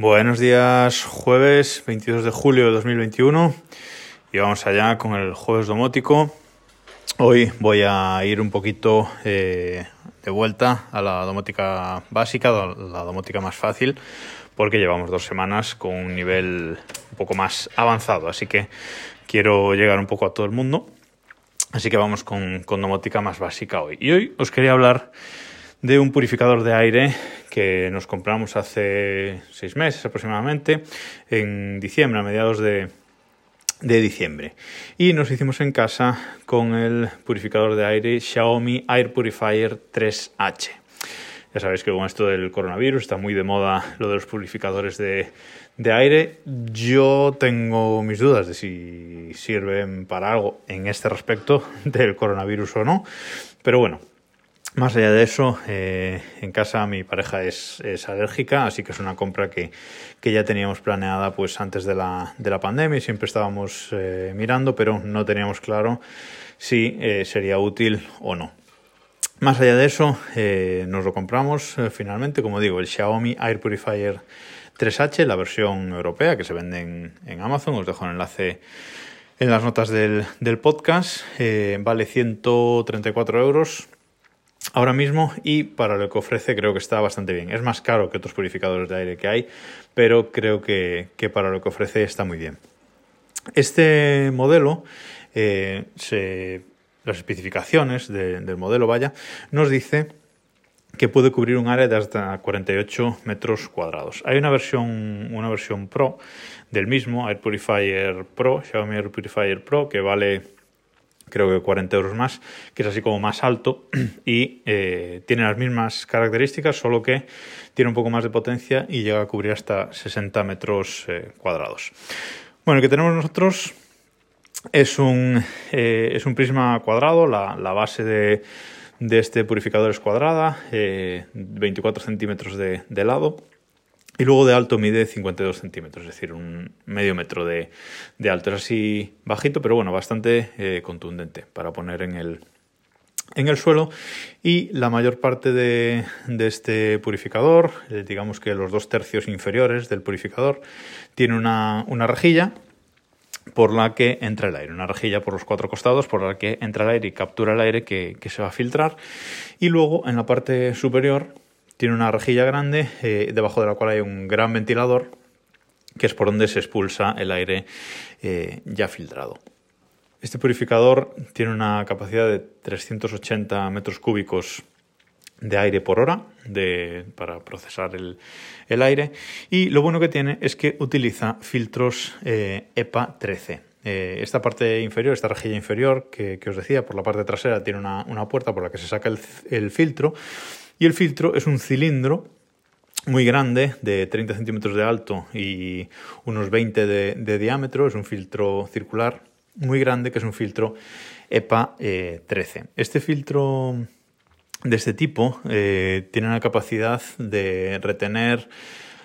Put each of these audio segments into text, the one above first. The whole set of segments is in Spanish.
Buenos días, jueves 22 de julio de 2021 y vamos allá con el jueves domótico. Hoy voy a ir un poquito eh, de vuelta a la domótica básica, la domótica más fácil, porque llevamos dos semanas con un nivel un poco más avanzado, así que quiero llegar un poco a todo el mundo. Así que vamos con, con domótica más básica hoy. Y hoy os quería hablar de un purificador de aire que nos compramos hace seis meses aproximadamente, en diciembre, a mediados de, de diciembre. Y nos hicimos en casa con el purificador de aire Xiaomi Air Purifier 3H. Ya sabéis que con esto del coronavirus está muy de moda lo de los purificadores de, de aire. Yo tengo mis dudas de si sirven para algo en este respecto del coronavirus o no. Pero bueno, más allá de eso, eh, en casa mi pareja es, alérgica, así que es una compra que, ya teníamos planeada pues antes de la, de la pandemia y siempre estábamos eh, mirando, pero no teníamos claro si eh, sería útil o no. Más allá de eso, nos lo compramos finalmente, como digo, el Xiaomi Air Purifier 3H, la versión europea que se vende en, Amazon. Os dejo el enlace en las notas del, podcast. Vale 134 euros ahora mismo y para lo que ofrece creo que está bastante bien. Es más caro que otros purificadores de aire que hay, pero creo que, que para lo que ofrece está muy bien. Este modelo, eh, se, las especificaciones de, del modelo, vaya, nos dice que puede cubrir un área de hasta 48 metros cuadrados. Hay una versión, una versión Pro del mismo, Air Purifier Pro, Xiaomi Air Purifier Pro, que vale creo que 40 euros más, que es así como más alto y eh, tiene las mismas características, solo que tiene un poco más de potencia y llega a cubrir hasta 60 metros eh, cuadrados. Bueno, el que tenemos nosotros es un, eh, es un prisma cuadrado, la, la base de, de, este purificador es cuadrada, 24 centímetros de, de lado y luego de alto mide 52 centímetros, es decir, un medio metro de, de alto. Es así bajito, pero bueno, bastante eh, contundente para poner en el, en el suelo. Y la mayor parte de, de este purificador, eh, digamos que los dos tercios inferiores del purificador, tiene una, una rejilla por la que entra el aire, una rejilla por los cuatro costados por la que entra el aire y captura el aire que, que se va a filtrar. Y luego en la parte superior tiene una rejilla grande eh, debajo de la cual hay un gran ventilador que es por donde se expulsa el aire eh, ya filtrado. Este purificador tiene una capacidad de 380 metros cúbicos de aire por hora de, para procesar el, el, aire y lo bueno que tiene es que utiliza filtros eh, EPA 13. Eh, esta parte inferior, esta rejilla inferior que, que, os decía, por la parte trasera tiene una, una puerta por la que se saca el, el filtro y el filtro es un cilindro muy grande, de 30 centímetros de alto y unos 20 de, diámetro. Es un filtro circular muy grande que es un filtro EPA eh, 13. Este filtro de este tipo eh, tiene una capacidad de retener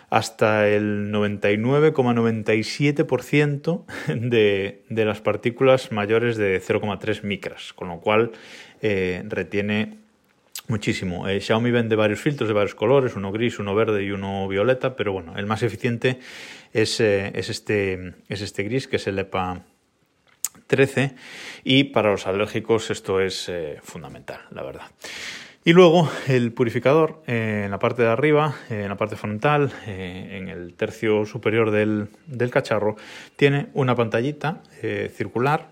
hasta el 99,97% de, de las partículas mayores de 0,3 micras, con lo cual eh, retiene muchísimo. Eh, Xiaomi vende varios filtros de varios colores, uno gris, uno verde y uno violeta, pero bueno, el más eficiente es, eh, es, este, es este gris, que es el EPA 13, y para los alérgicos esto es eh, fundamental, la verdad. Y luego el purificador en la parte de arriba, en la parte frontal, en el tercio superior del cacharro, tiene una pantallita circular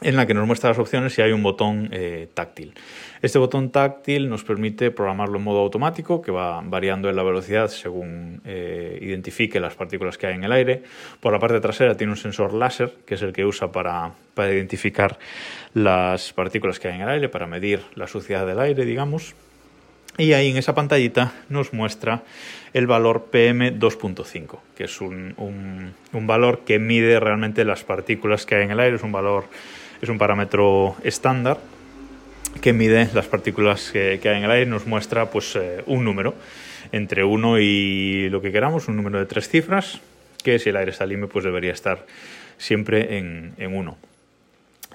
en la que nos muestra las opciones y hay un botón eh, táctil. Este botón táctil nos permite programarlo en modo automático, que va variando en la velocidad según eh, identifique las partículas que hay en el aire. Por la parte trasera tiene un sensor láser, que es el que usa para, para identificar las partículas que hay en el aire, para medir la suciedad del aire, digamos. Y ahí en esa pantallita nos muestra el valor PM2.5, que es un, un, un, valor que mide realmente las partículas que hay en el aire, es un valor es un parámetro estándar que mide las partículas que, hay en el aire nos muestra pues, eh, un número entre 1 y lo que queramos, un número de tres cifras, que si el aire está limpio pues debería estar siempre en 1.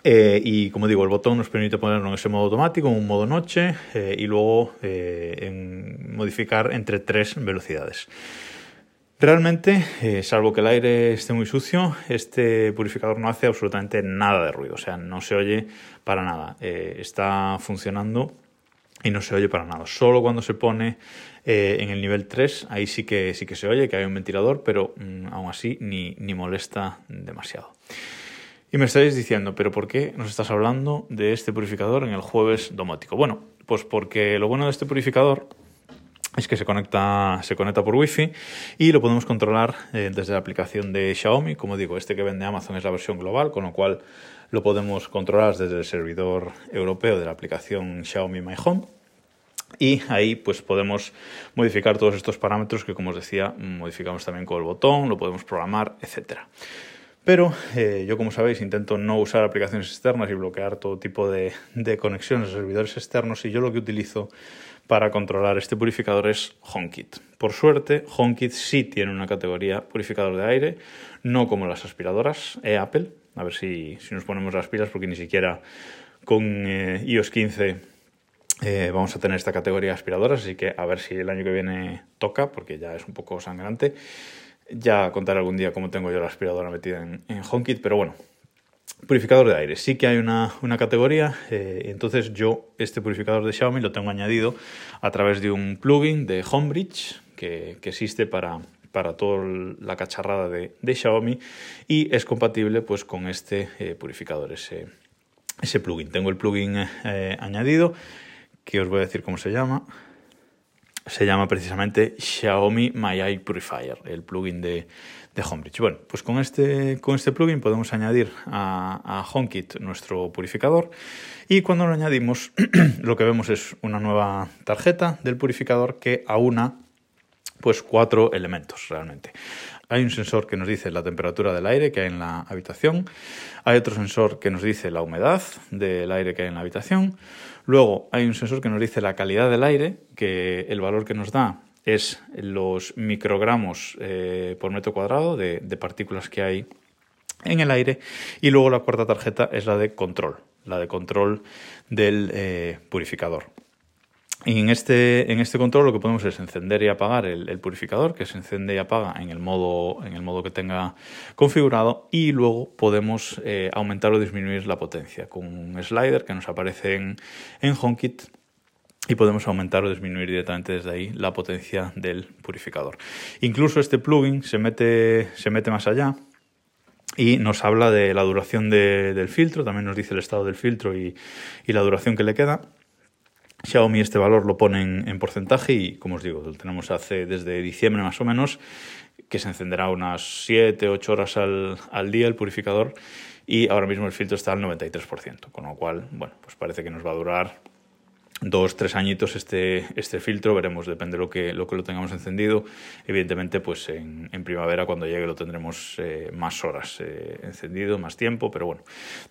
Eh, y como digo, el botón nos permite ponerlo en ese modo automático, en un modo noche eh, y luego eh, modificar entre tres velocidades. Realmente, eh, salvo que el aire esté muy sucio, este purificador no hace absolutamente nada de ruido, o sea, no se oye para nada. Eh, está funcionando y no se oye para nada. Solo cuando se pone eh, en el nivel 3, ahí sí que, sí que se oye, que hay un ventilador, pero mm, aún así ni, ni molesta demasiado. Y me estáis diciendo, pero ¿por qué nos estás hablando de este purificador en el jueves domótico? Bueno, pues porque lo bueno de este purificador es que se conecta, se conecta por Wi-Fi y lo podemos controlar eh, desde la aplicación de Xiaomi. Como digo, este que vende Amazon es la versión global, con lo cual lo podemos controlar desde el servidor europeo de la aplicación Xiaomi My Home. Y ahí pues podemos modificar todos estos parámetros que como os decía modificamos también con el botón, lo podemos programar, etcétera. Pero eh, yo, como sabéis, intento no usar aplicaciones externas y bloquear todo tipo de, conexiones a servidores externos y yo lo que utilizo para controlar este purificador es HomeKit. Por suerte, HomeKit sí tiene una categoría purificador de aire, no como las aspiradoras e Apple. A ver si, si, nos ponemos las pilas porque ni siquiera con eh, iOS 15 eh, vamos a tener esta categoría de aspiradoras, así que a ver si el año que viene toca, porque ya es un poco sangrante. Ya contaré algún día cómo tengo yo la aspiradora metida en, en HomeKit, pero bueno, Purificador de aire. Sí que hay una, categoría, eh, entonces yo este purificador de Xiaomi lo tengo añadido a través de un plugin de Homebridge que, existe para, para toda la cacharrada de, Xiaomi y es compatible pues con este eh, purificador, ese, ese plugin. Tengo el plugin eh, añadido que os voy a decir cómo se llama. Se llama precisamente Xiaomi My Air Purifier, el plugin de, de HomeBridge. Bueno, pues con este, con este plugin podemos añadir a, a HomeKit nuestro purificador y cuando lo añadimos lo que vemos es una nueva tarjeta del purificador que aúna pues cuatro elementos realmente. Hay un sensor que nos dice la temperatura del aire que hay en la habitación, hay otro sensor que nos dice la humedad del aire que hay en la habitación, luego hay un sensor que nos dice la calidad del aire, que el valor que nos da es los microgramos eh, por metro cuadrado de, partículas que hay en el aire. Y luego la cuarta tarjeta es la de control, la de control del eh, purificador. Este, en este control lo que podemos es encender y apagar el, purificador, que se encende y apaga en el modo, que tenga configurado, y luego podemos eh, aumentar o disminuir la potencia con un slider que nos aparece en, en HomeKit y podemos aumentar o disminuir directamente desde ahí la potencia del purificador. Incluso este plugin se mete más allá y nos habla de la duración del filtro, también nos dice el estado del filtro y, la duración que le queda. Xiaomi este valor lo pone en, porcentaje y, como os digo, lo tenemos desde diciembre más o menos, que se encenderá unas 7, 8 horas al, al día el purificador y ahora mismo el filtro está al 93%, con lo cual, bueno, pues parece que nos va a durar dos, tres añitos este, este filtro, veremos, depende de lo que lo, que lo tengamos encendido. Evidentemente, pues en, primavera cuando llegue lo tendremos eh, más horas eh, encendido, más tiempo, pero bueno,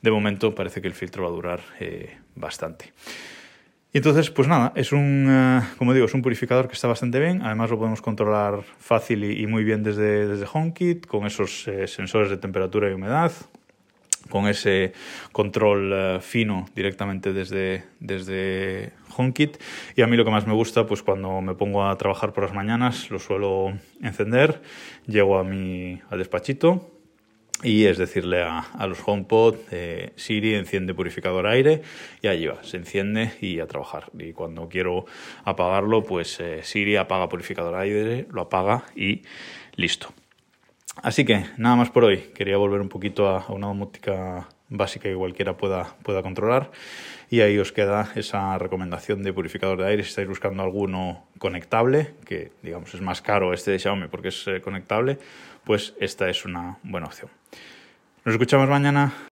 de momento parece que el filtro va a durar eh, bastante. Entonces, pues nada, es un, como digo, es un purificador que está bastante bien, además lo podemos controlar fácil y, muy bien desde, desde HomeKit, con esos sensores de temperatura y humedad, con ese control eh, fino directamente desde, desde HomeKit. Y a mí lo que más me gusta, pues cuando me pongo a trabajar por las mañanas, lo suelo encender, llego a mi al despachito y es decirle a, a los HomePod, eh, Siri enciende purificador aire y allí va, se enciende y a trabajar. Y cuando quiero apagarlo, pues eh, Siri apaga purificador aire, lo apaga y listo. Así que nada más por hoy. Quería volver un poquito a una domótica básica que cualquiera pueda, pueda controlar. Y ahí os queda esa recomendación de purificador de aire si estáis buscando alguno conectable, que digamos es más caro este de Xiaomi porque es eh, conectable, pues esta es una buena opción. Nos escuchamos mañana.